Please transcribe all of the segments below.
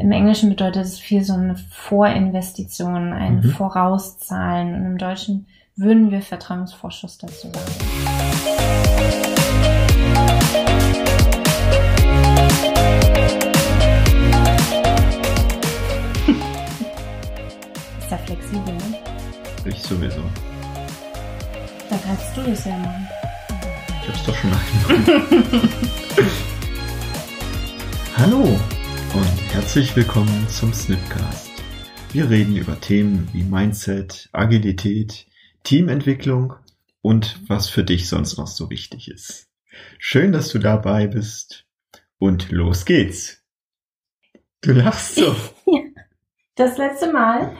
im Englischen bedeutet es viel so eine Vorinvestition, ein Mhm. Vorauszahlen. Und im Deutschen würden wir Vertrauensvorschuss dazu sagen. Ist ja flexibel, ne? Ich sowieso. Dann kannst du das ja machen. Ich hab's doch schon nachgemacht. Hallo und herzlich willkommen zum Snipcast. Wir reden über Themen wie Mindset, Agilität, Teamentwicklung und was für dich sonst noch so wichtig ist. Schön, dass du dabei bist und los geht's. Du lachst so. Das letzte Mal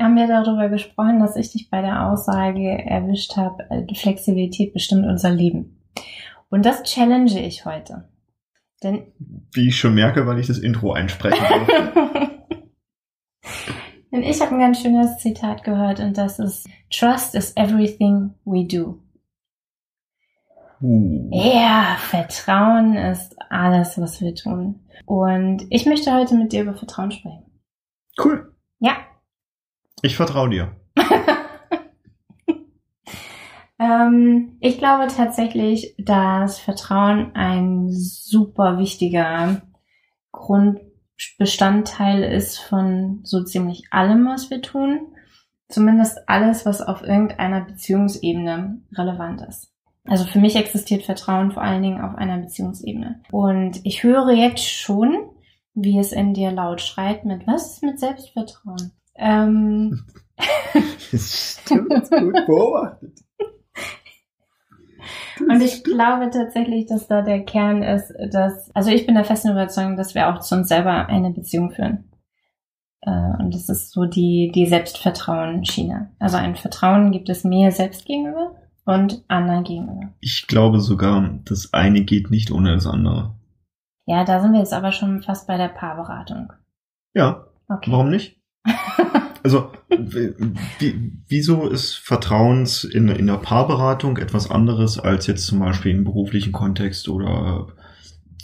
haben wir darüber gesprochen, dass ich dich bei der Aussage erwischt habe, äh, Flexibilität bestimmt unser Leben. Und das challenge ich heute. Denn Wie ich schon merke, weil ich das Intro einsprechen durfte. Denn ich habe ein ganz schönes Zitat gehört und das ist Trust is everything we do. Uh. Ja, Vertrauen ist alles, was wir tun. Und ich möchte heute mit dir über Vertrauen sprechen. Cool. Ja. Ich vertraue dir. Ähm, ich glaube tatsächlich, dass Vertrauen ein super wichtiger Grundbestandteil ist von so ziemlich allem, was wir tun. Zumindest alles, was auf irgendeiner Beziehungsebene relevant ist. Also für mich existiert Vertrauen vor allen Dingen auf einer Beziehungsebene. Und ich höre jetzt schon, wie es in dir laut schreit mit, was ist mit Selbstvertrauen? Ähm, Stimmt, gut beobachtet. Und ich glaube tatsächlich, dass da der Kern ist, dass, also ich bin der festen Überzeugung, dass wir auch zu uns selber eine Beziehung führen. Äh, Und das ist so die, die Selbstvertrauen-Schiene. Also ein Vertrauen gibt es mir selbst gegenüber und anderen gegenüber. Ich glaube sogar, das eine geht nicht ohne das andere. Ja, da sind wir jetzt aber schon fast bei der Paarberatung. Ja, Okay. warum nicht? Also, wieso ist Vertrauens in, in der Paarberatung etwas anderes als jetzt zum Beispiel im beruflichen Kontext oder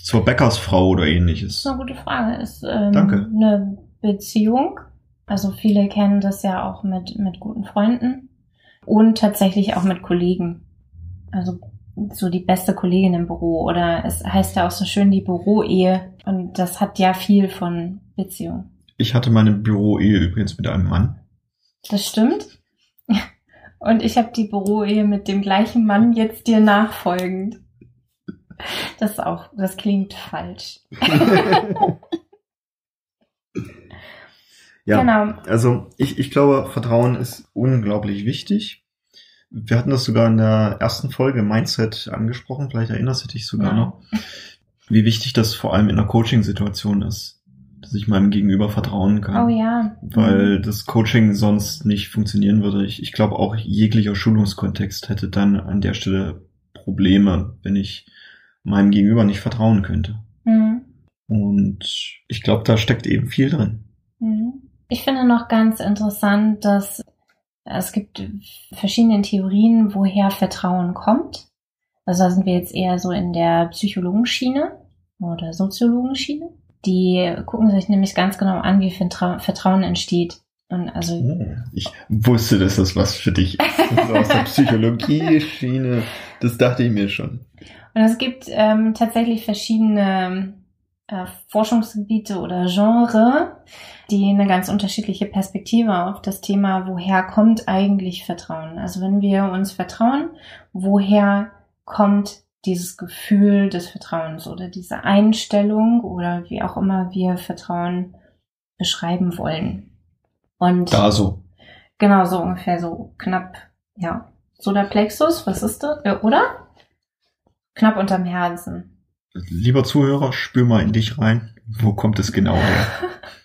zur Bäckersfrau oder ähnliches? Das ist eine gute Frage. Ist ähm, Danke. eine Beziehung. Also viele kennen das ja auch mit, mit guten Freunden und tatsächlich auch mit Kollegen. Also so die beste Kollegin im Büro oder es heißt ja auch so schön die Büroehe und das hat ja viel von Beziehung. Ich hatte meine Büroehe übrigens mit einem Mann. Das stimmt. Und ich habe die Büroehe mit dem gleichen Mann jetzt dir nachfolgend. Das ist auch, das klingt falsch. ja, Genau. also ich, ich glaube, Vertrauen ist unglaublich wichtig. Wir hatten das sogar in der ersten Folge Mindset angesprochen, vielleicht erinnerst du dich sogar Ja. noch, wie wichtig das vor allem in einer Coaching-Situation ist, dass ich meinem Gegenüber vertrauen kann. Oh ja. weil das Coaching sonst nicht funktionieren würde. Ich, ich glaube auch jeglicher Schulungskontext hätte dann an der Stelle Probleme, wenn ich meinem Gegenüber nicht vertrauen könnte. Mhm. Und ich glaube, da steckt eben viel drin. Mhm. Ich finde noch ganz interessant, dass es gibt verschiedene Theorien, woher Vertrauen kommt. Also da sind wir jetzt eher so in der Psychologenschiene oder Soziologenschiene. Die gucken sich nämlich ganz genau an, wie Vertra Vertrauen entsteht. Und also Oh, Ich wusste, dass das was für dich ist. Ist aus der Psychologie-Schiene. Das dachte ich mir schon. Und es gibt ähm, tatsächlich verschiedene äh, Forschungsgebiete oder Genre, die eine ganz unterschiedliche Perspektive auf das Thema, woher kommt eigentlich Vertrauen? Also wenn wir uns vertrauen, woher kommt dieses Gefühl des Vertrauens oder diese Einstellung oder wie auch immer wir Vertrauen beschreiben wollen. Und Da so. genau so ungefähr so knapp, ja, Solarplexus, was ist das? Äh, oder? Knapp unterm Herzen. Lieber Zuhörer, spür mal in dich rein. Wo kommt es genau her?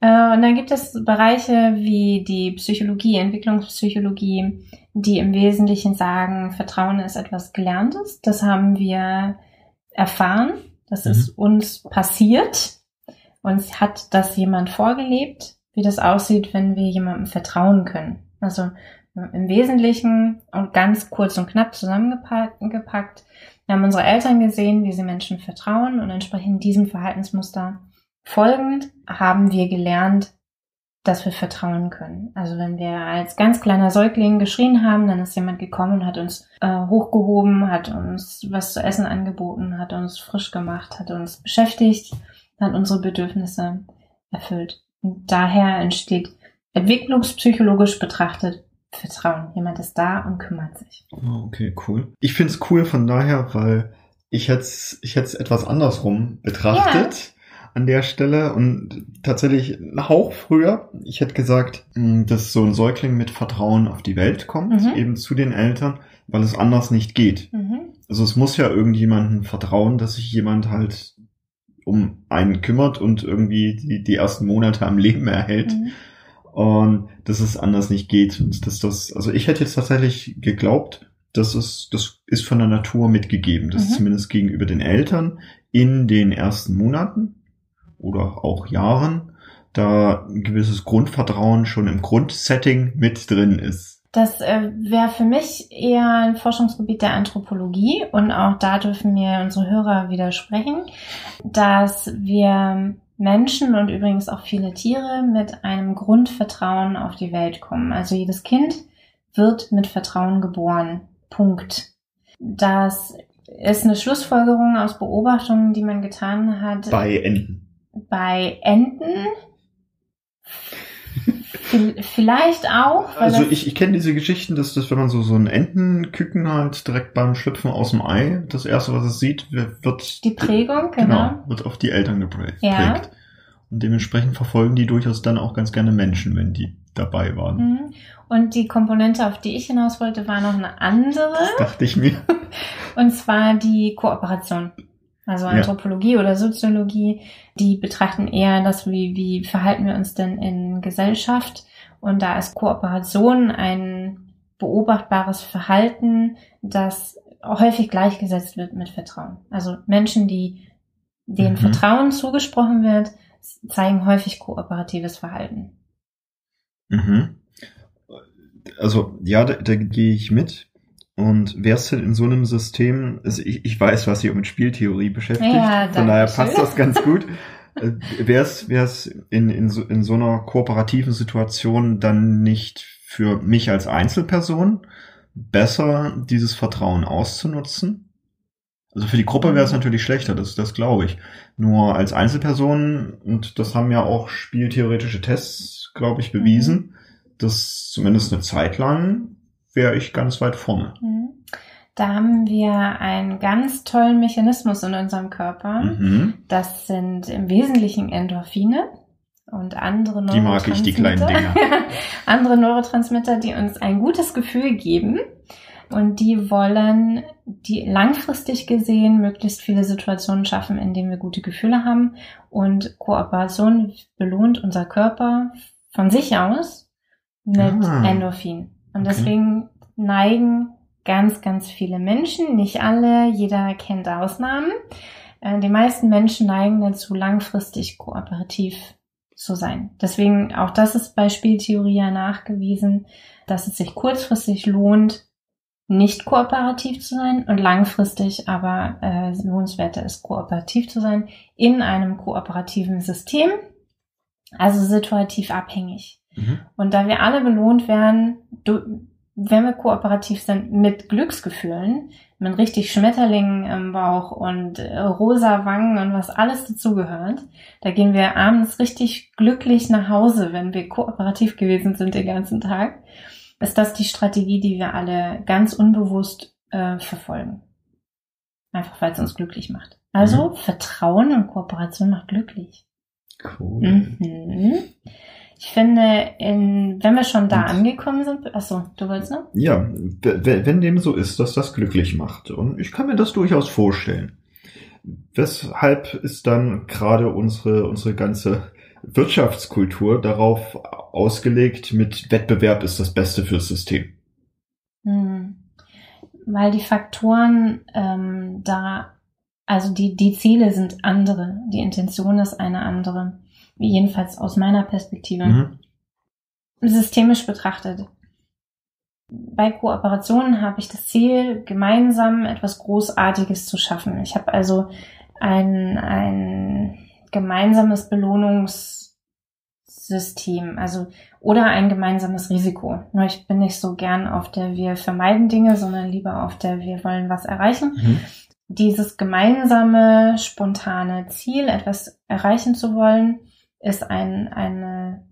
Äh, und dann gibt es Bereiche wie die Psychologie, Entwicklungspsychologie, die im Wesentlichen sagen, Vertrauen ist etwas Gelerntes. Das haben wir erfahren. Das Mhm. ist uns passiert. Uns hat das jemand vorgelebt, wie das aussieht, wenn wir jemandem vertrauen können. Also im Wesentlichen und ganz kurz und knapp zusammengepackt. Wir haben unsere Eltern gesehen, wie sie Menschen vertrauen und entsprechend diesem Verhaltensmuster folgend haben wir gelernt, dass wir vertrauen können. Also wenn wir als ganz kleiner Säugling geschrien haben, dann ist jemand gekommen und hat uns äh, hochgehoben, hat uns was zu essen angeboten, hat uns frisch gemacht, hat uns beschäftigt, hat unsere Bedürfnisse erfüllt. Und daher entsteht entwicklungspsychologisch betrachtet Vertrauen. Jemand ist da und kümmert sich. Oh, okay, cool. Ich find's cool von daher, weil ich hätte ich hätte etwas andersrum betrachtet. Ja an der Stelle und tatsächlich ein Hauch früher. Ich hätte gesagt, hm, dass so ein Säugling mit Vertrauen auf die Welt kommt, mhm. eben zu den Eltern, weil es anders nicht geht. Mhm. Also es muss ja irgendjemanden vertrauen, dass sich jemand halt um einen kümmert und irgendwie die, die ersten Monate am Leben erhält. Mhm. Und dass es anders nicht geht. Und dass das, also ich hätte jetzt tatsächlich geglaubt, das ist, das ist von der Natur mitgegeben. Das mhm. ist zumindest gegenüber den Eltern in den ersten Monaten oder auch Jahren, da ein gewisses Grundvertrauen schon im Grundsetting mit drin ist. Das äh, wäre für mich eher ein Forschungsgebiet der Anthropologie und auch da dürfen mir unsere Hörer widersprechen, dass wir Menschen und übrigens auch viele Tiere mit einem Grundvertrauen auf die Welt kommen. Also jedes Kind wird mit Vertrauen geboren. Punkt. Das ist eine Schlussfolgerung aus Beobachtungen, die man getan hat. Bei Enten bei Enten vielleicht auch. Also ich, ich kenne diese Geschichten, dass das, wenn man so so ein Entenküken halt direkt beim Schlüpfen aus dem Ei, das erste, was es sieht, wird die Prägung, genau, genau wird auf die Eltern geprägt. Ja. Und dementsprechend verfolgen die durchaus dann auch ganz gerne Menschen, wenn die dabei waren. Mhm. Und die Komponente, auf die ich hinaus wollte, war noch eine andere. Das dachte ich mir. Und zwar die Kooperation also Anthropologie ja. oder Soziologie, die betrachten eher das, wie, wie verhalten wir uns denn in Gesellschaft. Und da ist Kooperation ein beobachtbares Verhalten, das häufig gleichgesetzt wird mit Vertrauen. Also Menschen, die denen mhm. Vertrauen zugesprochen wird, zeigen häufig kooperatives Verhalten. Mhm. Also ja, da, da gehe ich mit. Und wärst du in so einem System, also ich, ich weiß, was sich mit Spieltheorie beschäftigt, ja, von daher passt das ganz gut. Äh, wär's, wär's in, in, so, in so einer kooperativen Situation dann nicht für mich als Einzelperson besser, dieses Vertrauen auszunutzen? Also für die Gruppe wäre es mhm. natürlich schlechter, das, das glaube ich. Nur als Einzelperson, und das haben ja auch spieltheoretische Tests, glaube ich, bewiesen, mhm. dass zumindest eine Zeit lang wäre ich ganz weit vorne. Mhm. Da haben wir einen ganz tollen Mechanismus in unserem Körper. Mhm. Das sind im Wesentlichen Endorphine und andere Neurotransmitter. Die mag ich, die kleinen Dinger. andere Neurotransmitter, die uns ein gutes Gefühl geben. Und die wollen die langfristig gesehen möglichst viele Situationen schaffen, in denen wir gute Gefühle haben. Und Kooperation belohnt unser Körper von sich aus mit ah. Endorphin. Und okay. deswegen neigen ganz, ganz viele Menschen, nicht alle, jeder kennt Ausnahmen. Äh, die meisten Menschen neigen dazu, langfristig kooperativ zu sein. Deswegen, auch das ist bei Spieltheorie ja nachgewiesen, dass es sich kurzfristig lohnt, nicht kooperativ zu sein und langfristig aber äh, lohnenswerter ist, kooperativ zu sein in einem kooperativen System, also situativ abhängig. Mhm. Und da wir alle belohnt werden, wenn wir kooperativ sind mit Glücksgefühlen, mit richtig Schmetterlingen im Bauch und äh, rosa Wangen und was alles dazugehört, da gehen wir abends richtig glücklich nach Hause, wenn wir kooperativ gewesen sind den ganzen Tag, ist das die Strategie, die wir alle ganz unbewusst äh, verfolgen. Einfach weil es uns glücklich macht. Also mhm. Vertrauen und Kooperation macht glücklich. Cool. Mhm. Ich finde, in, wenn wir schon da und, angekommen sind, achso, du wolltest noch? Ja, wenn dem so ist, dass das glücklich macht. Und ich kann mir das durchaus vorstellen. Weshalb ist dann gerade unsere, unsere ganze Wirtschaftskultur darauf ausgelegt, mit Wettbewerb ist das Beste fürs System? Hm. Weil die Faktoren ähm, da, also die, die Ziele sind andere, die Intention ist eine andere jedenfalls aus meiner Perspektive, mhm. systemisch betrachtet. Bei Kooperationen habe ich das Ziel, gemeinsam etwas Großartiges zu schaffen. Ich habe also ein, ein gemeinsames Belohnungssystem, also oder ein gemeinsames Risiko. Nur ich bin nicht so gern auf der wir vermeiden Dinge, sondern lieber auf der wir wollen was erreichen. Mhm. Dieses gemeinsame, spontane Ziel, etwas erreichen zu wollen, ist ein, eine,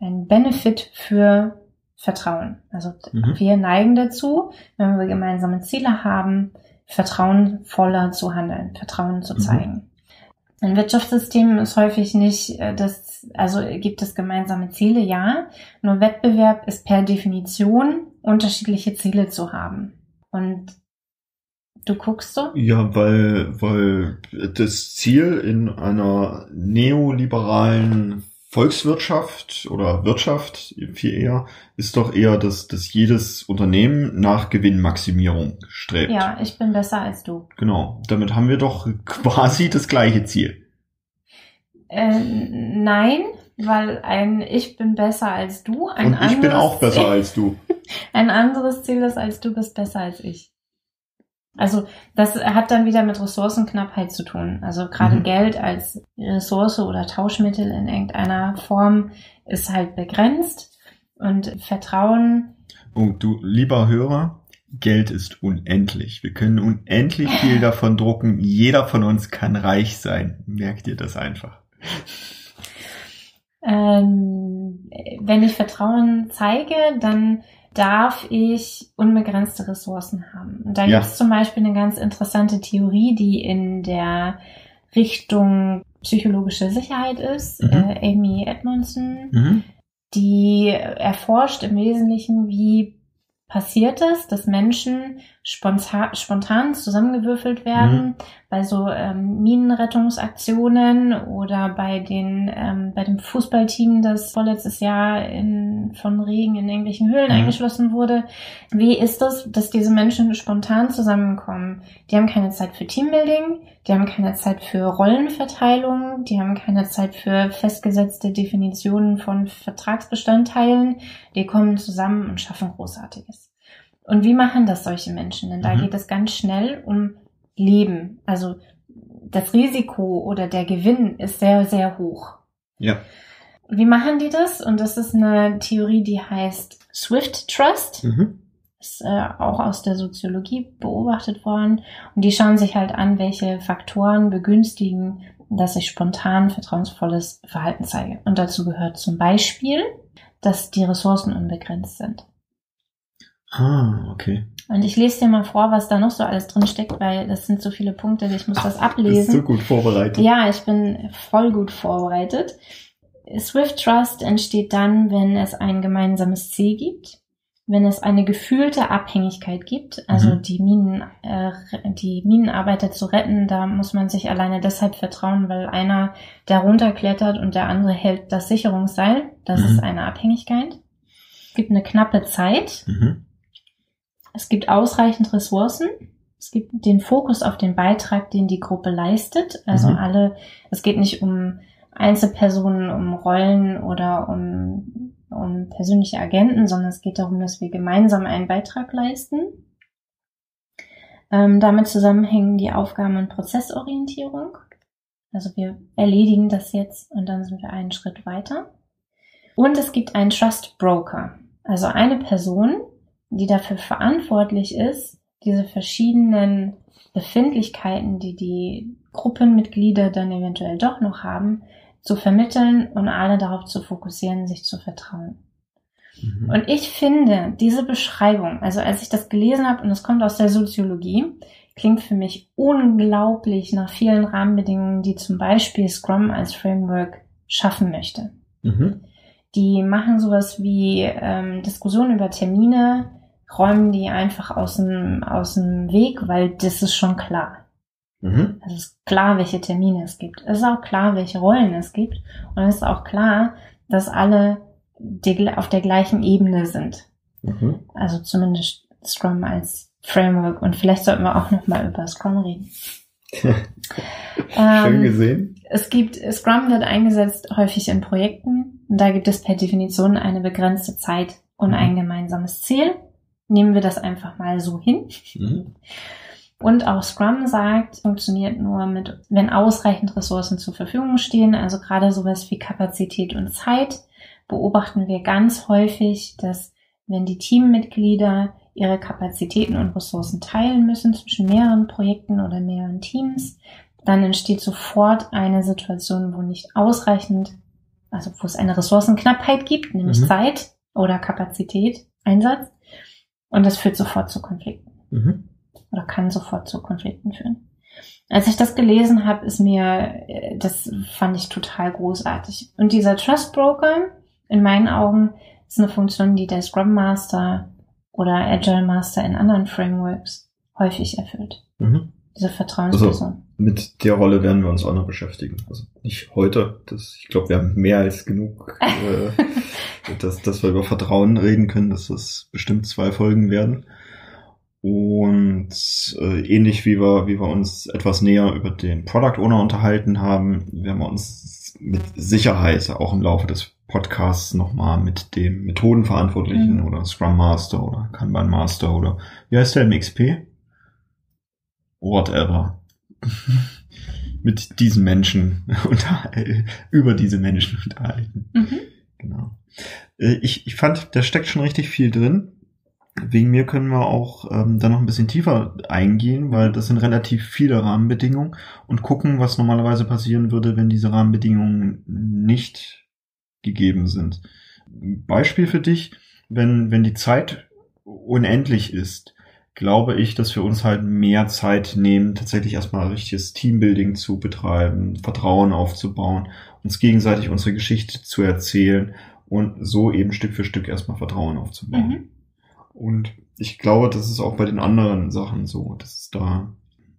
ein Benefit für Vertrauen. Also mhm. wir neigen dazu, wenn wir gemeinsame Ziele haben, vertrauenvoller zu handeln, Vertrauen zu mhm. zeigen. Mhm. Ein Wirtschaftssystem ist häufig nicht äh, das, also gibt es gemeinsame Ziele, ja. Nur Wettbewerb ist per Definition unterschiedliche Ziele zu haben. Und du guckst so? Ja, weil, weil das Ziel in einer neoliberalen Volkswirtschaft oder Wirtschaft viel eher ist doch eher, dass, dass jedes Unternehmen nach Gewinnmaximierung strebt. Ja, ich bin besser als du. Genau. Damit haben wir doch quasi das gleiche Ziel. Äh, nein, weil ein Ich bin besser als du. Ein Und ich bin auch besser als du. Ein anderes Ziel ist, als du bist besser als ich. Also das hat dann wieder mit Ressourcenknappheit zu tun. Also gerade mhm. Geld als Ressource oder Tauschmittel in irgendeiner Form ist halt begrenzt und Vertrauen. Oh, du lieber Hörer, Geld ist unendlich. Wir können unendlich viel davon drucken. Jeder von uns kann reich sein. Merkt ihr das einfach? Ähm, wenn ich Vertrauen zeige, dann darf ich unbegrenzte Ressourcen haben. Und da ja. gibt es zum Beispiel eine ganz interessante Theorie, die in der Richtung psychologische Sicherheit ist, mhm. äh, Amy Edmondson, mhm. die erforscht im Wesentlichen, wie passiert es, dass Menschen spontan, spontan zusammengewürfelt werden mhm. bei so ähm, Minenrettungsaktionen oder bei den ähm, bei dem Fußballteam, das vorletztes Jahr in, von Regen in irgendwelchen Höhlen mhm. eingeschlossen wurde. Wie ist das, dass diese Menschen spontan zusammenkommen? Die haben keine Zeit für Teambuilding, die haben keine Zeit für Rollenverteilung, die haben keine Zeit für festgesetzte Definitionen von Vertragsbestandteilen. Die kommen zusammen und schaffen Großartiges. Und wie machen das solche Menschen? Denn da mhm. geht es ganz schnell um Leben. Also das Risiko oder der Gewinn ist sehr, sehr hoch. Ja. Wie machen die das? Und das ist eine Theorie, die heißt Swift Trust. Mhm. Ist äh, auch aus der Soziologie beobachtet worden. Und die schauen sich halt an, welche Faktoren begünstigen, dass ich spontan vertrauensvolles Verhalten zeige. Und dazu gehört zum Beispiel, dass die Ressourcen unbegrenzt sind. Ah, okay. Und ich lese dir mal vor, was da noch so alles drin steckt, weil das sind so viele Punkte, ich muss Ach, das ablesen. Bist du gut vorbereitet? Ja, ich bin voll gut vorbereitet. Swift Trust entsteht dann, wenn es ein gemeinsames Ziel gibt, wenn es eine gefühlte Abhängigkeit gibt, also mhm. die Minen, äh, die Minenarbeiter zu retten, da muss man sich alleine deshalb vertrauen, weil einer darunter klettert und der andere hält das Sicherungsseil. Das mhm. ist eine Abhängigkeit. Es gibt eine knappe Zeit. Mhm. Es gibt ausreichend Ressourcen. Es gibt den Fokus auf den Beitrag, den die Gruppe leistet. Also mhm. alle, es geht nicht um Einzelpersonen, um Rollen oder um, um persönliche Agenten, sondern es geht darum, dass wir gemeinsam einen Beitrag leisten. Ähm, damit zusammenhängen die Aufgaben- und Prozessorientierung. Also wir erledigen das jetzt und dann sind wir einen Schritt weiter. Und es gibt einen Trust Broker, also eine Person, die dafür verantwortlich ist, diese verschiedenen Befindlichkeiten, die die Gruppenmitglieder dann eventuell doch noch haben, zu vermitteln und alle darauf zu fokussieren, sich zu vertrauen. Mhm. Und ich finde, diese Beschreibung, also als ich das gelesen habe, und es kommt aus der Soziologie, klingt für mich unglaublich nach vielen Rahmenbedingungen, die zum Beispiel Scrum als Framework schaffen möchte. Mhm. Die machen sowas wie ähm, Diskussionen über Termine, räumen die einfach aus dem, aus dem Weg, weil das ist schon klar. Mhm. Es ist klar, welche Termine es gibt. Es ist auch klar, welche Rollen es gibt. Und es ist auch klar, dass alle die, auf der gleichen Ebene sind. Mhm. Also zumindest Scrum als Framework. Und vielleicht sollten wir auch noch mal über Scrum reden. Schön ähm, gesehen. Es gibt, Scrum wird eingesetzt häufig in Projekten. Und da gibt es per Definition eine begrenzte Zeit und mhm. ein gemeinsames Ziel. Nehmen wir das einfach mal so hin. Mhm. Und auch Scrum sagt, funktioniert nur mit, wenn ausreichend Ressourcen zur Verfügung stehen, also gerade sowas wie Kapazität und Zeit, beobachten wir ganz häufig, dass wenn die Teammitglieder ihre Kapazitäten und Ressourcen teilen müssen zwischen mehreren Projekten oder mehreren Teams, dann entsteht sofort eine Situation, wo nicht ausreichend, also wo es eine Ressourcenknappheit gibt, nämlich mhm. Zeit oder Kapazität, Einsatz. Und das führt sofort zu Konflikten. Mhm oder kann sofort zu Konflikten führen. Als ich das gelesen habe, ist mir, äh, das fand ich total großartig. Und dieser Trust Broker, in meinen Augen, ist eine Funktion, die der Scrum Master oder Agile Master in anderen Frameworks häufig erfüllt. Mhm. Diese Vertrauensperson. Also mit der Rolle werden wir uns auch noch beschäftigen. Also nicht heute. Das, ich glaube, wir haben mehr als genug, äh, dass, dass wir über Vertrauen reden können, dass das bestimmt zwei Folgen werden. Und äh, ähnlich wie wir, wie wir uns etwas näher über den Product Owner unterhalten haben, werden wir uns mit Sicherheit auch im Laufe des Podcasts nochmal mit dem Methodenverantwortlichen mhm. oder Scrum Master oder Kanban Master oder wie heißt der im XP? Whatever. mit diesen Menschen über diese Menschen unterhalten. Mhm. Genau. Äh, ich, ich fand, da steckt schon richtig viel drin. Wegen mir können wir auch ähm, da noch ein bisschen tiefer eingehen, weil das sind relativ viele Rahmenbedingungen und gucken, was normalerweise passieren würde, wenn diese Rahmenbedingungen nicht gegeben sind. Beispiel für dich, wenn, wenn die Zeit unendlich ist, glaube ich, dass wir uns halt mehr Zeit nehmen, tatsächlich erstmal richtiges Teambuilding zu betreiben, Vertrauen aufzubauen, uns gegenseitig unsere Geschichte zu erzählen und so eben Stück für Stück erstmal Vertrauen aufzubauen. Mhm. Und ich glaube, das ist auch bei den anderen Sachen so, dass es da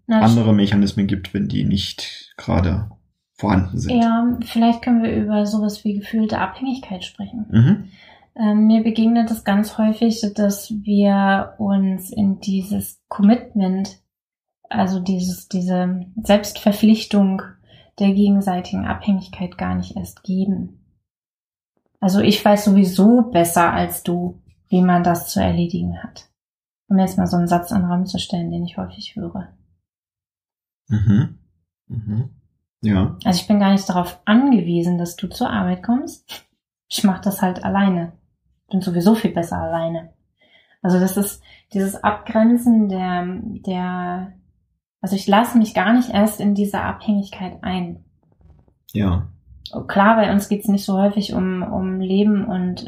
Na, andere Mechanismen gibt, wenn die nicht gerade vorhanden sind. Ja, vielleicht können wir über sowas wie gefühlte Abhängigkeit sprechen. Mhm. Ähm, mir begegnet es ganz häufig, dass wir uns in dieses Commitment, also dieses, diese Selbstverpflichtung der gegenseitigen Abhängigkeit gar nicht erst geben. Also ich weiß sowieso besser als du, wie man das zu erledigen hat. Um jetzt mal so einen Satz in den Raum zu stellen, den ich häufig höre. Mhm. Mhm. Ja. Also ich bin gar nicht darauf angewiesen, dass du zur Arbeit kommst. Ich mache das halt alleine. Bin sowieso viel besser alleine. Also das ist dieses Abgrenzen der, der, also ich lasse mich gar nicht erst in diese Abhängigkeit ein. Ja. Klar, bei uns geht's nicht so häufig um, um Leben und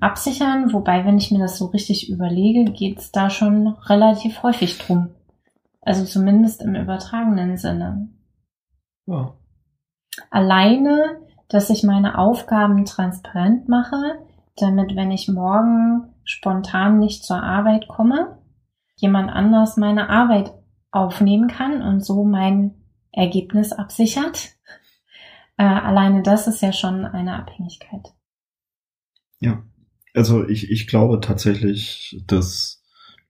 absichern, wobei, wenn ich mir das so richtig überlege, geht's da schon relativ häufig drum. Also zumindest im übertragenen Sinne. Ja. Alleine, dass ich meine Aufgaben transparent mache, damit, wenn ich morgen spontan nicht zur Arbeit komme, jemand anders meine Arbeit aufnehmen kann und so mein Ergebnis absichert. Äh, alleine das ist ja schon eine Abhängigkeit. Ja, also ich, ich glaube tatsächlich, dass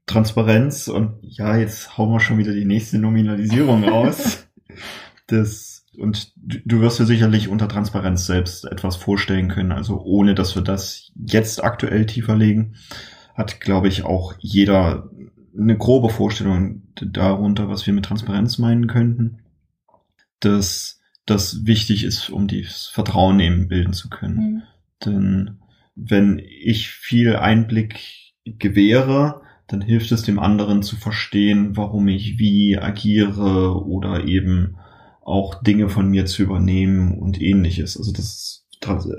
Transparenz und ja, jetzt hauen wir schon wieder die nächste Nominalisierung raus. das, und du wirst dir sicherlich unter Transparenz selbst etwas vorstellen können. Also ohne, dass wir das jetzt aktuell tiefer legen, hat, glaube ich, auch jeder eine grobe Vorstellung darunter, was wir mit Transparenz meinen könnten. Dass das wichtig ist, um das Vertrauen eben bilden zu können. Mhm. Denn wenn ich viel Einblick gewähre, dann hilft es dem anderen zu verstehen, warum ich wie agiere oder eben auch Dinge von mir zu übernehmen und ähnliches. Also das,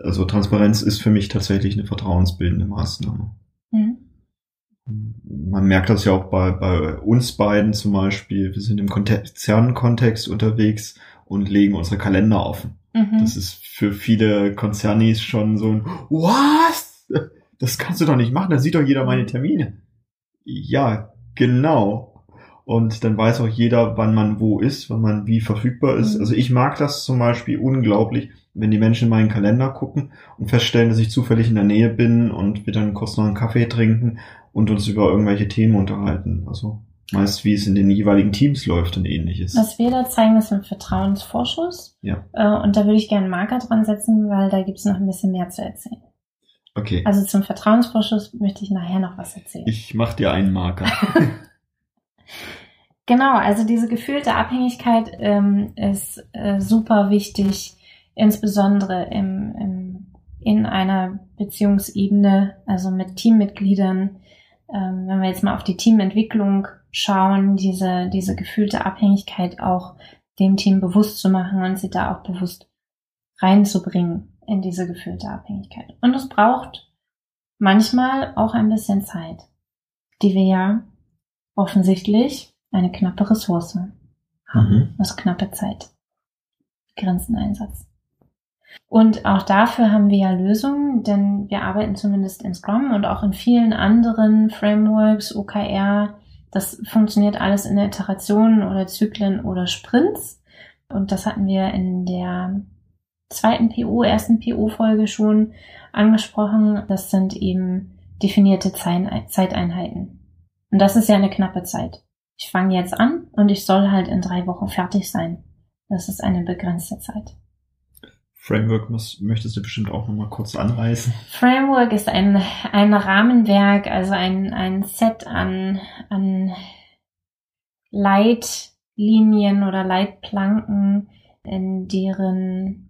also Transparenz ist für mich tatsächlich eine vertrauensbildende Maßnahme. Mhm. Man merkt das ja auch bei, bei uns beiden zum Beispiel. Wir sind im Konzernkontext unterwegs und legen unsere Kalender offen. Mhm. Das ist für viele Konzernis schon so ein Was? Das kannst du doch nicht machen, da sieht doch jeder meine Termine. Ja, genau. Und dann weiß auch jeder, wann man wo ist, wann man wie verfügbar ist. Mhm. Also ich mag das zum Beispiel unglaublich, wenn die Menschen in meinen Kalender gucken und feststellen, dass ich zufällig in der Nähe bin und wir dann kurz noch einen Kaffee trinken und uns über irgendwelche Themen unterhalten. Also meist wie es in den jeweiligen Teams läuft und ähnliches. Was wir da zeigen, ist ein Vertrauensvorschuss. Ja. Äh, und da würde ich gerne einen Marker dran setzen, weil da gibt es noch ein bisschen mehr zu erzählen. Okay. Also zum Vertrauensvorschuss möchte ich nachher noch was erzählen. Ich mache dir einen Marker. Genau, also diese gefühlte Abhängigkeit ähm, ist äh, super wichtig, insbesondere im, im, in einer Beziehungsebene, also mit Teammitgliedern. Ähm, wenn wir jetzt mal auf die Teamentwicklung schauen, diese, diese gefühlte Abhängigkeit auch dem Team bewusst zu machen und sie da auch bewusst reinzubringen in diese gefühlte Abhängigkeit. Und es braucht manchmal auch ein bisschen Zeit, die wir ja offensichtlich eine knappe Ressource haben. Mhm. Also knappe Zeit. Grenzeneinsatz. Und auch dafür haben wir ja Lösungen, denn wir arbeiten zumindest in Scrum und auch in vielen anderen Frameworks, OKR. Das funktioniert alles in der Iteration oder Zyklen oder Sprints. Und das hatten wir in der zweiten PO, ersten PO-Folge schon angesprochen. Das sind eben definierte Zeiteinheiten. Und das ist ja eine knappe Zeit ich fange jetzt an und ich soll halt in drei Wochen fertig sein. Das ist eine begrenzte Zeit. Framework muss, möchtest du bestimmt auch nochmal kurz anreißen. Framework ist ein, ein Rahmenwerk, also ein, ein Set an, an Leitlinien oder Leitplanken, in deren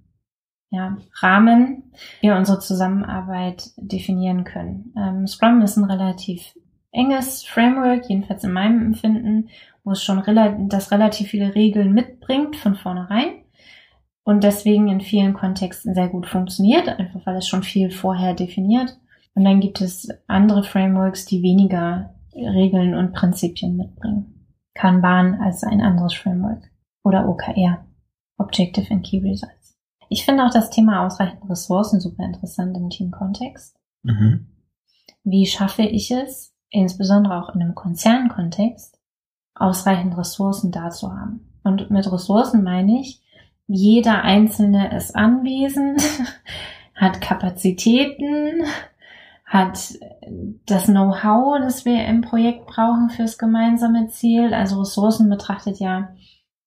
ja, Rahmen wir unsere Zusammenarbeit definieren können. Ähm, Scrum ist ein relativ enges Framework, jedenfalls in meinem Empfinden, wo es schon rela das relativ viele Regeln mitbringt von vornherein und deswegen in vielen Kontexten sehr gut funktioniert, einfach weil es schon viel vorher definiert. Und dann gibt es andere Frameworks, die weniger Regeln und Prinzipien mitbringen. Kanban als ein anderes Framework oder OKR, Objective and Key Results. Ich finde auch das Thema ausreichend Ressourcen super interessant im Teamkontext. Mhm. Wie schaffe ich es, insbesondere auch in einem Konzernkontext, ausreichend Ressourcen da zu haben. Und mit Ressourcen meine ich, jeder Einzelne ist anwesend, hat Kapazitäten, hat das Know-how, das wir im Projekt brauchen fürs gemeinsame Ziel. Also Ressourcen betrachtet ja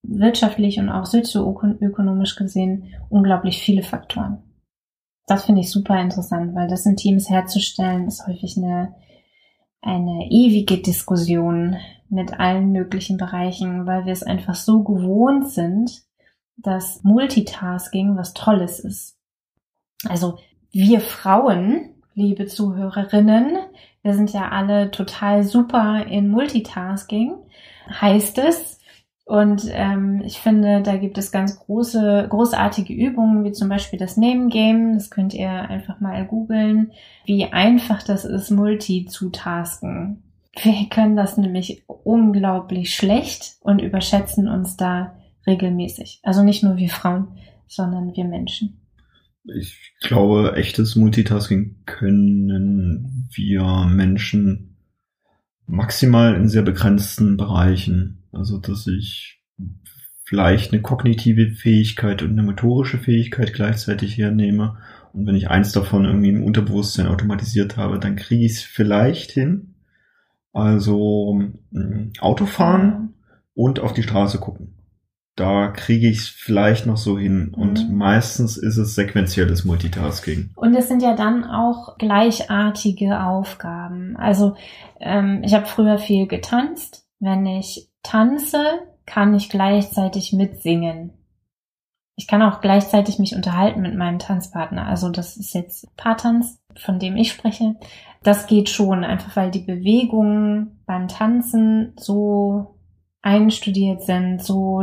wirtschaftlich und auch sozioökonomisch gesehen unglaublich viele Faktoren. Das finde ich super interessant, weil das in Teams herzustellen ist häufig eine eine ewige Diskussion mit allen möglichen Bereichen, weil wir es einfach so gewohnt sind, dass Multitasking was Tolles ist. Also wir Frauen, liebe Zuhörerinnen, wir sind ja alle total super in Multitasking, heißt es, und ähm, ich finde, da gibt es ganz große, großartige Übungen, wie zum Beispiel das Name Game. Das könnt ihr einfach mal googeln, wie einfach das ist, Multi zu tasken. Wir können das nämlich unglaublich schlecht und überschätzen uns da regelmäßig. Also nicht nur wir Frauen, sondern wir Menschen. Ich glaube, echtes Multitasking können wir Menschen maximal in sehr begrenzten Bereichen. Also, dass ich vielleicht eine kognitive Fähigkeit und eine motorische Fähigkeit gleichzeitig hernehme. Und wenn ich eins davon irgendwie im Unterbewusstsein automatisiert habe, dann kriege ich es vielleicht hin. Also ähm, Autofahren und auf die Straße gucken. Da kriege ich es vielleicht noch so hin. Und mhm. meistens ist es sequenzielles Multitasking. Und es sind ja dann auch gleichartige Aufgaben. Also ähm, ich habe früher viel getanzt. Wenn ich tanze, kann ich gleichzeitig mitsingen. Ich kann auch gleichzeitig mich unterhalten mit meinem Tanzpartner. Also das ist jetzt Paartanz, von dem ich spreche. Das geht schon, einfach weil die Bewegungen beim Tanzen so einstudiert sind, so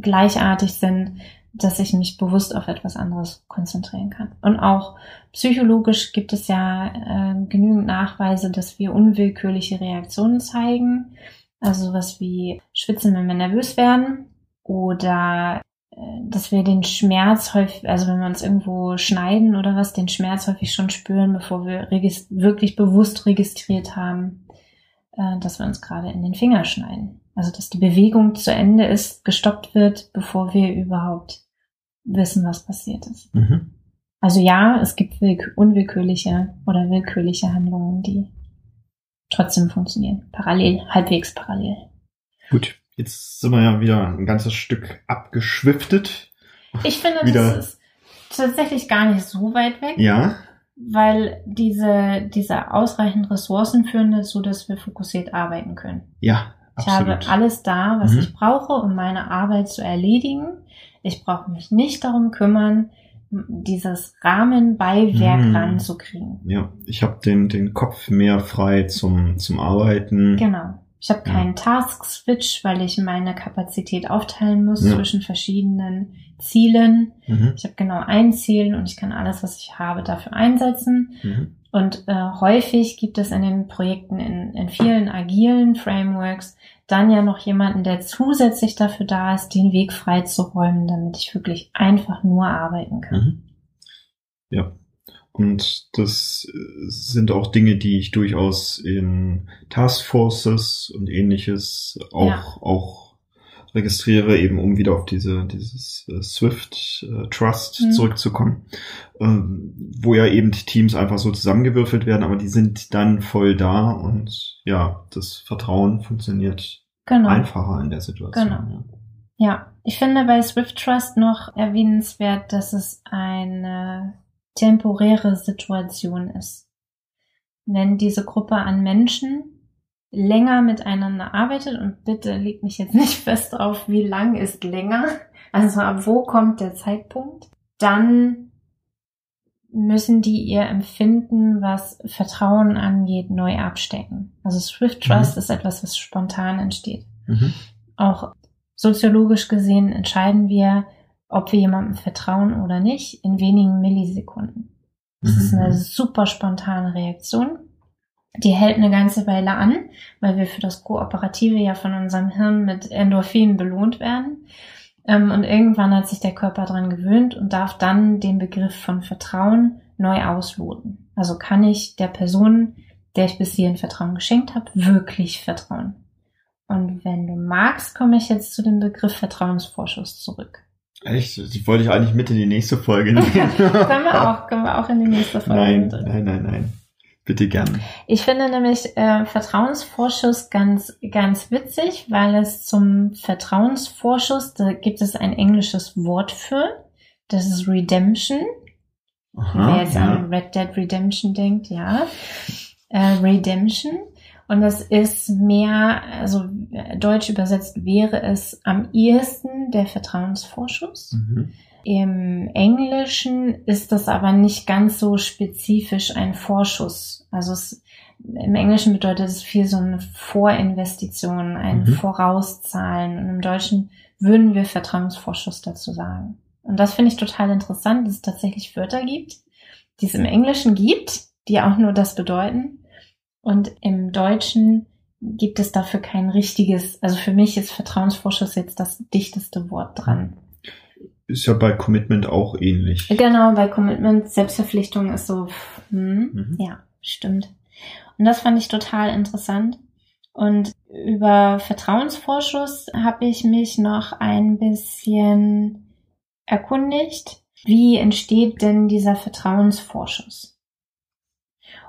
gleichartig sind, dass ich mich bewusst auf etwas anderes konzentrieren kann. Und auch psychologisch gibt es ja äh, genügend Nachweise, dass wir unwillkürliche Reaktionen zeigen. Also sowas wie Schwitzen, wenn wir nervös werden oder äh, dass wir den Schmerz häufig, also wenn wir uns irgendwo schneiden oder was, den Schmerz häufig schon spüren, bevor wir wirklich bewusst registriert haben, äh, dass wir uns gerade in den Finger schneiden. Also dass die Bewegung zu Ende ist, gestoppt wird, bevor wir überhaupt wissen, was passiert ist. Mhm. Also ja, es gibt unwillkürliche oder willkürliche Handlungen, die trotzdem funktionieren. Parallel, halbwegs parallel. Gut, jetzt sind wir ja wieder ein ganzes Stück abgeschwiftet. Ich finde, wieder. das ist tatsächlich gar nicht so weit weg. Ja. Weil diese, diese ausreichend Ressourcen führen dazu, dass wir fokussiert arbeiten können. Ja, Ich habe alles da, was mhm. ich brauche, um meine Arbeit zu erledigen. Ich brauche mich nicht darum kümmern, dieses Rahmenbeiwerk mhm. ranzukriegen. Ja, ich habe den, den Kopf mehr frei zum, zum Arbeiten. Genau. Ich habe keinen ja. Task-Switch, weil ich meine Kapazität aufteilen muss ja. zwischen verschiedenen Zielen. Mhm. Ich habe genau ein Ziel und ich kann alles, was ich habe, dafür einsetzen. Mhm. Und äh, häufig gibt es in den Projekten in, in vielen agilen Frameworks dann ja noch jemanden, der zusätzlich dafür da ist, den Weg freizuräumen, damit ich wirklich einfach nur arbeiten kann. Mhm. Ja. Und das sind auch Dinge, die ich durchaus in Taskforces und ähnliches auch, ja. auch registriere, eben um wieder auf diese, dieses äh, Swift äh, Trust mhm. zurückzukommen, ähm, wo ja eben die Teams einfach so zusammengewürfelt werden, aber die sind dann voll da und ja, das Vertrauen funktioniert genau. einfacher in der Situation. Genau. Ja. ja, ich finde bei Swift Trust noch erwähnenswert, dass es eine temporäre Situation ist. Wenn diese Gruppe an Menschen länger miteinander arbeitet und bitte legt mich jetzt nicht fest auf, wie lang ist länger, also ab wo kommt der Zeitpunkt, dann müssen die ihr Empfinden, was Vertrauen angeht, neu abstecken. Also Swift Trust mhm. ist etwas, was spontan entsteht. Mhm. Auch soziologisch gesehen entscheiden wir, ob wir jemandem vertrauen oder nicht, in wenigen Millisekunden. Das mhm. ist eine super spontane Reaktion die hält eine ganze Weile an, weil wir für das Kooperative ja von unserem Hirn mit Endorphinen belohnt werden. Ähm, und irgendwann hat sich der Körper dran gewöhnt und darf dann den Begriff von Vertrauen neu ausloten. Also kann ich der Person, der ich bis hierhin Vertrauen geschenkt habe, wirklich vertrauen. Und wenn du magst, komme ich jetzt zu dem Begriff Vertrauensvorschuss zurück. Echt? Die wollte ich eigentlich mit in die nächste Folge nehmen. können wir auch, können wir auch in die nächste Folge nein, Nein, nein, nein. Bitte gern. Ich finde nämlich äh, Vertrauensvorschuss ganz, ganz witzig, weil es zum Vertrauensvorschuss, da gibt es ein englisches Wort für. Das ist Redemption. Aha, Wer jetzt ja. an Red Dead Redemption denkt, ja. Äh, Redemption. Und das ist mehr, also deutsch übersetzt wäre es am ehesten der Vertrauensvorschuss. Mhm. Im Englischen ist das aber nicht ganz so spezifisch ein Vorschuss. Also es, im Englischen bedeutet es viel so eine Vorinvestition, ein mhm. Vorauszahlen. Und im Deutschen würden wir Vertrauensvorschuss dazu sagen. Und das finde ich total interessant, dass es tatsächlich Wörter gibt, die es im Englischen gibt, die auch nur das bedeuten. Und im Deutschen gibt es dafür kein richtiges, also für mich ist Vertrauensvorschuss jetzt das dichteste Wort dran ist ja bei Commitment auch ähnlich. Genau, bei Commitment, Selbstverpflichtung ist so, hm, mhm. ja, stimmt. Und das fand ich total interessant. Und über Vertrauensvorschuss habe ich mich noch ein bisschen erkundigt. Wie entsteht denn dieser Vertrauensvorschuss?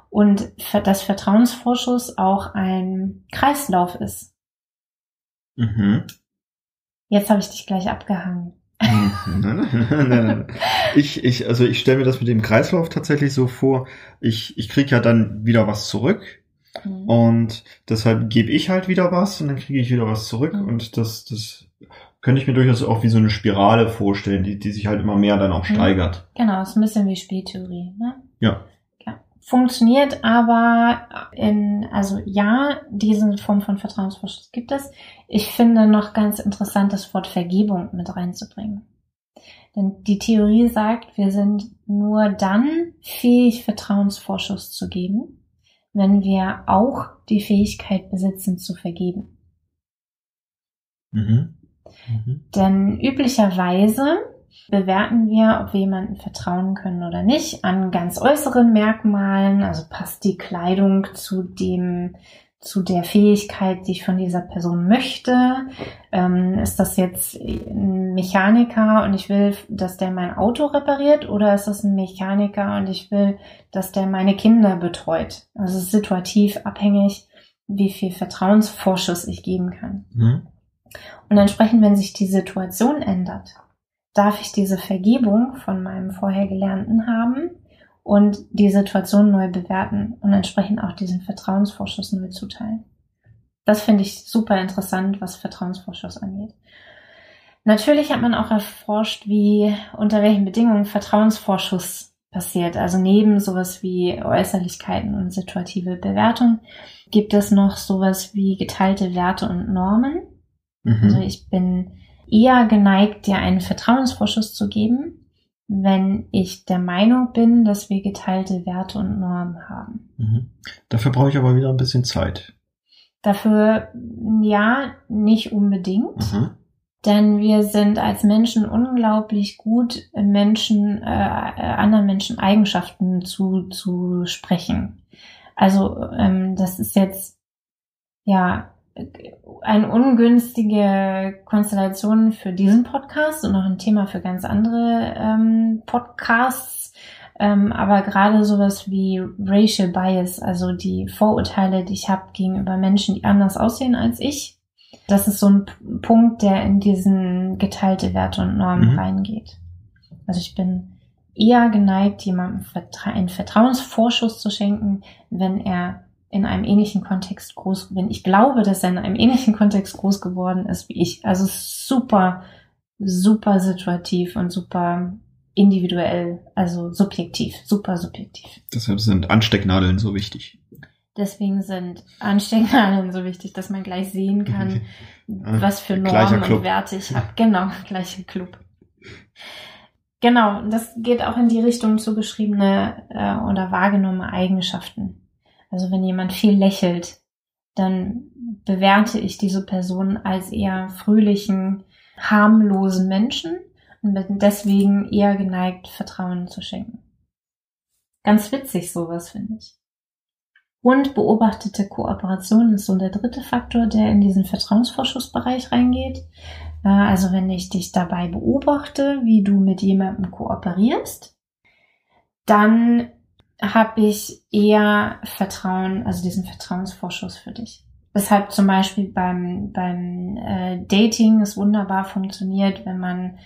Und dass Vertrauensvorschuss auch ein Kreislauf ist. Mhm. Jetzt habe ich dich gleich abgehangen nein, nein, nein, nein. Ich, ich, also ich stelle mir das mit dem Kreislauf tatsächlich so vor. Ich, ich kriege ja dann wieder was zurück. Mhm. Und deshalb gebe ich halt wieder was und dann kriege ich wieder was zurück. Mhm. Und das, das könnte ich mir durchaus auch wie so eine Spirale vorstellen, die, die sich halt immer mehr dann auch mhm. steigert. Genau, ist ein bisschen wie Spieltheorie, ne? Ja. Funktioniert aber in, also ja, diese Form von Vertrauensvorschuss gibt es. Ich finde noch ganz interessant, das Wort Vergebung mit reinzubringen. Denn die Theorie sagt, wir sind nur dann fähig, Vertrauensvorschuss zu geben, wenn wir auch die Fähigkeit besitzen, zu vergeben. Mhm. Mhm. Denn üblicherweise bewerten wir, ob wir jemandem vertrauen können oder nicht, an ganz äußeren Merkmalen. Also passt die Kleidung zu dem zu der Fähigkeit, die ich von dieser Person möchte. Ähm, ist das jetzt ein Mechaniker und ich will, dass der mein Auto repariert oder ist das ein Mechaniker und ich will, dass der meine Kinder betreut? Also situativ abhängig, wie viel Vertrauensvorschuss ich geben kann. Mhm. Und entsprechend, wenn sich die Situation ändert, darf ich diese Vergebung von meinem vorher Gelernten haben und die Situation neu bewerten und entsprechend auch diesen Vertrauensvorschuss neu zuteilen. Das finde ich super interessant, was Vertrauensvorschuss angeht. Natürlich hat man auch erforscht, wie unter welchen Bedingungen Vertrauensvorschuss passiert. Also neben sowas wie Äußerlichkeiten und situative Bewertung gibt es noch sowas wie geteilte Werte und Normen. Mhm. Also ich bin eher geneigt, dir einen Vertrauensvorschuss zu geben, wenn ich der Meinung bin, dass wir geteilte Werte und Normen haben. Mhm. Dafür brauche ich aber wieder ein bisschen Zeit. Dafür ja, nicht unbedingt. Mhm. Denn wir sind als Menschen unglaublich gut, Menschen, äh, anderen Menschen Eigenschaften zu, zu sprechen. Also ähm, das ist jetzt ja eine ungünstige Konstellation für diesen Podcast und noch ein Thema für ganz andere ähm, Podcasts. Ähm, aber gerade sowas wie Racial Bias, also die Vorurteile, die ich habe gegenüber Menschen, die anders aussehen als ich, das ist so ein Punkt, der in diesen geteilte Werte und Normen mhm. reingeht. Also ich bin eher geneigt, jemandem einen Vertrauensvorschuss zu schenken, wenn er in einem ähnlichen Kontext groß, wenn ich glaube, dass er in einem ähnlichen Kontext groß geworden ist wie ich. Also super, super situativ und super individuell, also subjektiv, super subjektiv. Deshalb sind Anstecknadeln so wichtig. Deswegen sind Anstecknadeln so wichtig, dass man gleich sehen kann, was für Normen und Werte ich habe. Genau, gleicher Club. Genau, das geht auch in die Richtung zugeschriebene äh, oder wahrgenommene Eigenschaften. Also wenn jemand viel lächelt, dann bewerte ich diese Person als eher fröhlichen, harmlosen Menschen und bin deswegen eher geneigt, Vertrauen zu schenken. Ganz witzig sowas, finde ich. Und beobachtete Kooperation ist so der dritte Faktor, der in diesen Vertrauensvorschussbereich reingeht. Äh, also wenn ich dich dabei beobachte, wie du mit jemandem kooperierst, dann habe ich eher Vertrauen, also diesen Vertrauensvorschuss für dich. Weshalb zum Beispiel beim, beim äh, Dating es wunderbar funktioniert, wenn man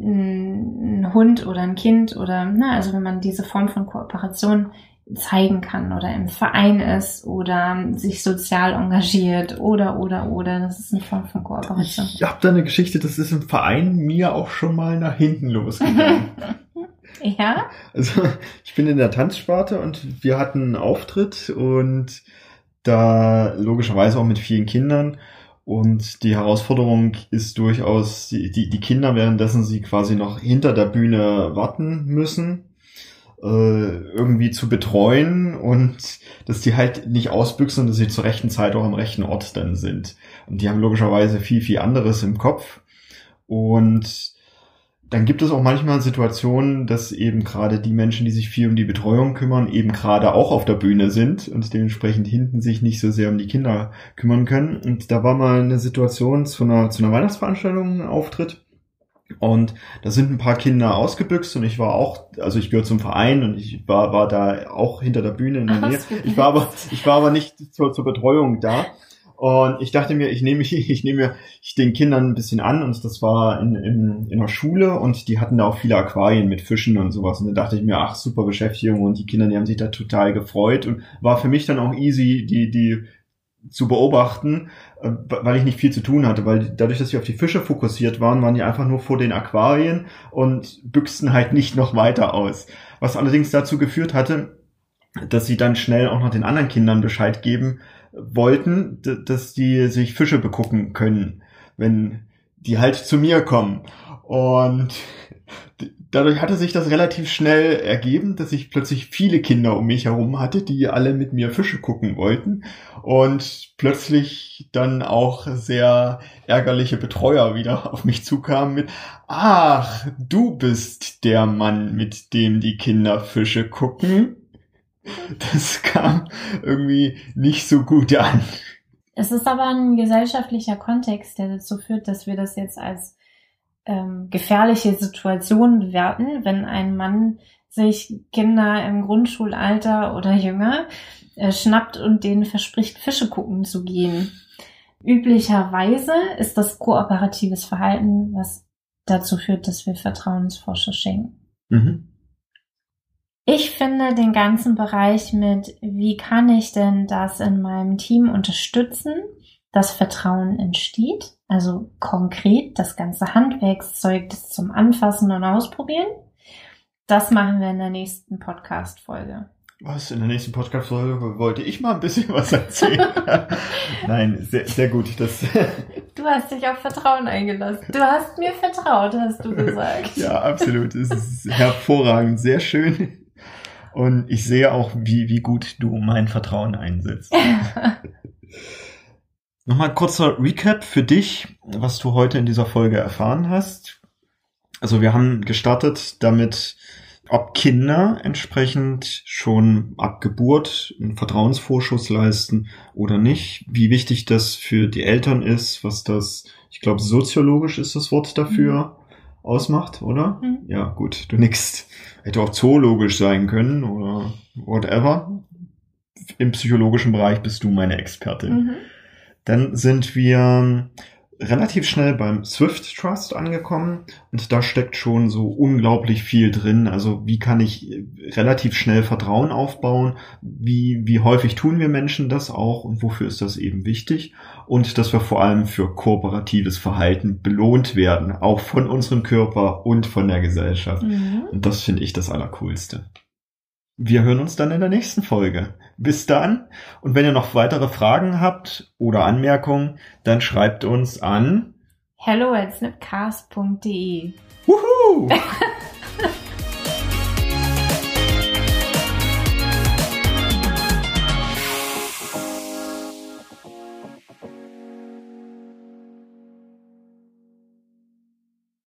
ein Hund oder ein Kind oder, na, also wenn man diese Form von Kooperation zeigen kann oder im Verein ist oder sich sozial engagiert oder oder oder das ist eine Form von Kooperation. Ich habe da eine Geschichte, das ist im Verein mir auch schon mal nach hinten losgegangen. ja. Also ich bin in der Tanzsparte und wir hatten einen Auftritt und da logischerweise auch mit vielen Kindern und die Herausforderung ist durchaus die, die, Kinder währenddessen sie quasi noch hinter der Bühne warten müssen äh, irgendwie zu betreuen und dass die halt nicht ausbüchsen dass sie zur rechten Zeit auch am rechten Ort dann sind. Und die haben logischerweise viel, viel anderes im Kopf. Und dann gibt es auch manchmal Situationen, dass eben gerade die Menschen, die sich viel um die Betreuung kümmern, eben gerade auch auf der Bühne sind und dementsprechend hinten sich nicht so sehr um die Kinder kümmern können. Und da war mal eine Situation zu einer, zu einer Weihnachtsveranstaltung, ein Auftritt. Und da sind ein paar Kinder ausgebüxt und ich war auch, also ich gehöre zum Verein und ich war, war da auch hinter der Bühne in der Nähe. Ich war aber, ich war aber nicht zur, zur Betreuung da. Und ich dachte mir, ich nehme ich, nehme ich den Kindern ein bisschen an und das war in, in, in der Schule und die hatten da auch viele Aquarien mit Fischen und sowas. Und dann dachte ich mir, ach, super Beschäftigung und die Kinder, die haben sich da total gefreut und war für mich dann auch easy, die, die zu beobachten, äh, weil ich nicht viel zu tun hatte, weil dadurch, dass ich auf die Fische fokussiert waren, waren die einfach nur vor den Aquarien und büchsten halt nicht noch weiter aus. Was allerdings dazu geführt hatte, dass sie dann schnell auch noch den anderen Kindern Bescheid geben wollten, dass die sich Fische begucken können, wenn die halt zu mir kommen. Und dadurch hatte sich das relativ schnell ergeben, dass ich plötzlich viele Kinder um mich herum hatte, die alle mit mir Fische gucken wollten und plötzlich dann auch sehr ärgerliche Betreuer wieder auf mich zukamen mit, ach, du bist der Mann, mit dem die Kinder Fische gucken. Das kam irgendwie nicht so gut an. Es ist aber ein gesellschaftlicher Kontext, der dazu führt, dass wir das jetzt als ähm, gefährliche Situation bewerten, wenn ein Mann sich Kinder im Grundschulalter oder jünger äh, schnappt und denen verspricht, Fische gucken zu gehen. Üblicherweise ist das kooperatives Verhalten, was dazu führt, dass wir Vertrauensforscher schenken. Mhm. Ich finde den ganzen Bereich mit, wie kann ich denn das in meinem Team unterstützen, das Vertrauen entsteht. Also konkret das ganze Handwerkszeug das zum Anfassen und Ausprobieren. Das machen wir in der nächsten Podcast-Folge. Was? In der nächsten Podcast-Folge wollte ich mal ein bisschen was erzählen. Nein, sehr, sehr gut. Das du hast dich auf Vertrauen eingelassen. Du hast mir vertraut, hast du gesagt. ja, absolut. Es ist hervorragend, sehr schön. Und ich sehe auch, wie, wie gut du mein Vertrauen einsetzt. Nochmal kurzer Recap für dich, was du heute in dieser Folge erfahren hast. Also wir haben gestartet damit, ob Kinder entsprechend schon ab Geburt einen Vertrauensvorschuss leisten oder nicht, wie wichtig das für die Eltern ist, was das, ich glaube, soziologisch ist das Wort dafür, mhm. Ausmacht, oder? Mhm. Ja, gut, du nix. Hätte auch zoologisch sein können oder whatever. Im psychologischen Bereich bist du meine Expertin. Mhm. Dann sind wir relativ schnell beim Swift Trust angekommen und da steckt schon so unglaublich viel drin. Also wie kann ich relativ schnell Vertrauen aufbauen? Wie, wie häufig tun wir Menschen das auch und wofür ist das eben wichtig? Und dass wir vor allem für kooperatives Verhalten belohnt werden, auch von unserem Körper und von der Gesellschaft. Mhm. Und das finde ich das Allercoolste. Wir hören uns dann in der nächsten Folge. Bis dann. Und wenn ihr noch weitere Fragen habt oder Anmerkungen, dann schreibt uns an hello at snipcast.de. Wuhu!